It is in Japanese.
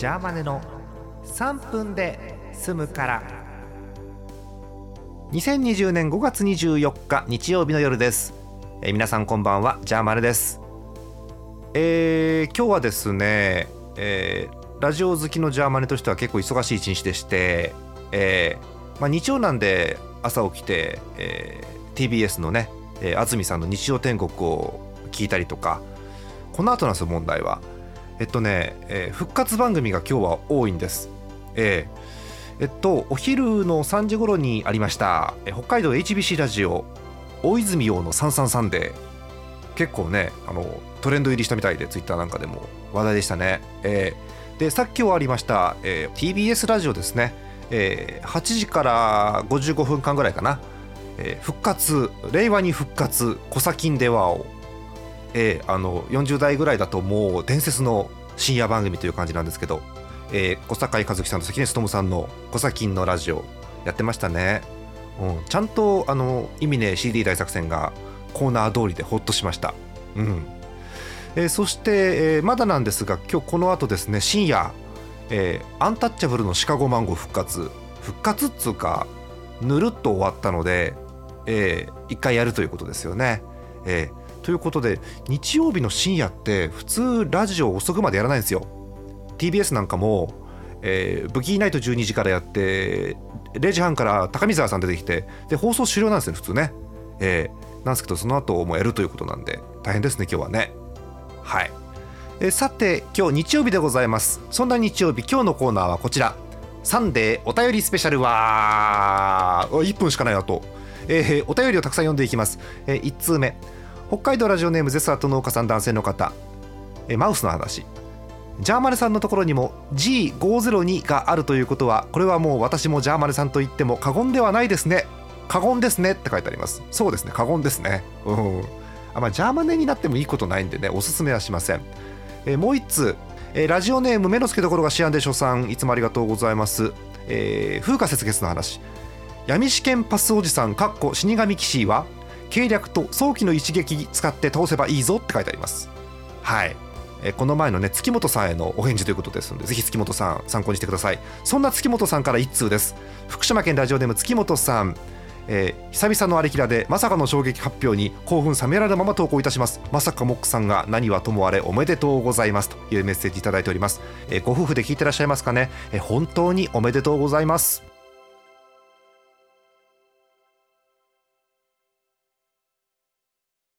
ジャーマネの3分で済むから。2020年5月24日日曜日の夜です、えー皆さんこんばんは。ジャーマネです。えー今日はですね、えーラジオ好きのジャーマネとしては結構忙しい一日でして、えーまあ、日曜なんで朝起きて、えー TBS のね、えー安住さんの日曜天国を聞いたりとかこの後なんですよ問題は。えっとね、えー復活番組が今日は多いんです。えーえっとお昼の3時頃にありました、北海道 HBC ラジオ大泉洋の「三三サンデー」結構ねあのトレンド入りしたみたいでツイッターなんかでも話題でしたね、えーでさっき終わりました、えー TBS ラジオですね、えー8時から55分間ぐらいかな、えー復活令和に復活「コサキンでは」を、えーあの40代ぐらいだともう伝説の深夜番組という感じなんですけど、えー小坂井和樹さんと関根勤さんの「コサキンのラジオ」やってましたね、うん、ちゃんとあの意味ね CD 大作戦がコーナー通りでほっとしました。うん。えーそして、えーまだなんですが今日この後ですね深夜、えーアンタッチャブルのシカゴマンゴー復活。復活っつうかぬるっと終わったので、えー一回やるということですよね。えーということで日曜日の深夜って普通ラジオ遅くまでやらないんですよ。TBS なんかも、えーブギーナイト12時からやって0時半から高見沢さん出てきてで放送終了なんですよ普通ね。えーなんですけどその後もやるということなんで大変ですね今日はね。はい、えさて今日日曜日でございます。そんな日曜日今日のコーナーはこちら。サンデーお便りスペシャルは1分しかないなと、えーお便りをたくさん読んでいきます、え1通目。北海道ラジオネームゼスアート農家さん男性の方、えマウスの話。ジャーマネさんのところにも G502 があるということはこれはもう私もジャーマネさんと言っても過言ではないですね。過言ですね。って書いてあります。そうですね。過言ですね。うん。あまあジャーマネになってもいいことないんでねおすすめはしません、えもう一通、えラジオネーム目の付けどころがシアンでしょさんいつもありがとうございます、えー風花雪月の話。闇試験パスおじさんかっこ死神騎士は計略と早期の一撃使って倒せばいいぞって書いてあります。はい。えこの前のね月本さんへのお返事ということですのでぜひ月本さん参考にしてください。そんな月本さんから一通です。福島県ラジオネーム月本さん。えー久々のありきらでまさかの衝撃発表に興奮冷められるまま投稿いたします。まさかモックさんが何はともあれおめでとうございます。というメッセージいただいております、えーご夫婦で聞いてらっしゃいますかね、えー本当におめでとうございます。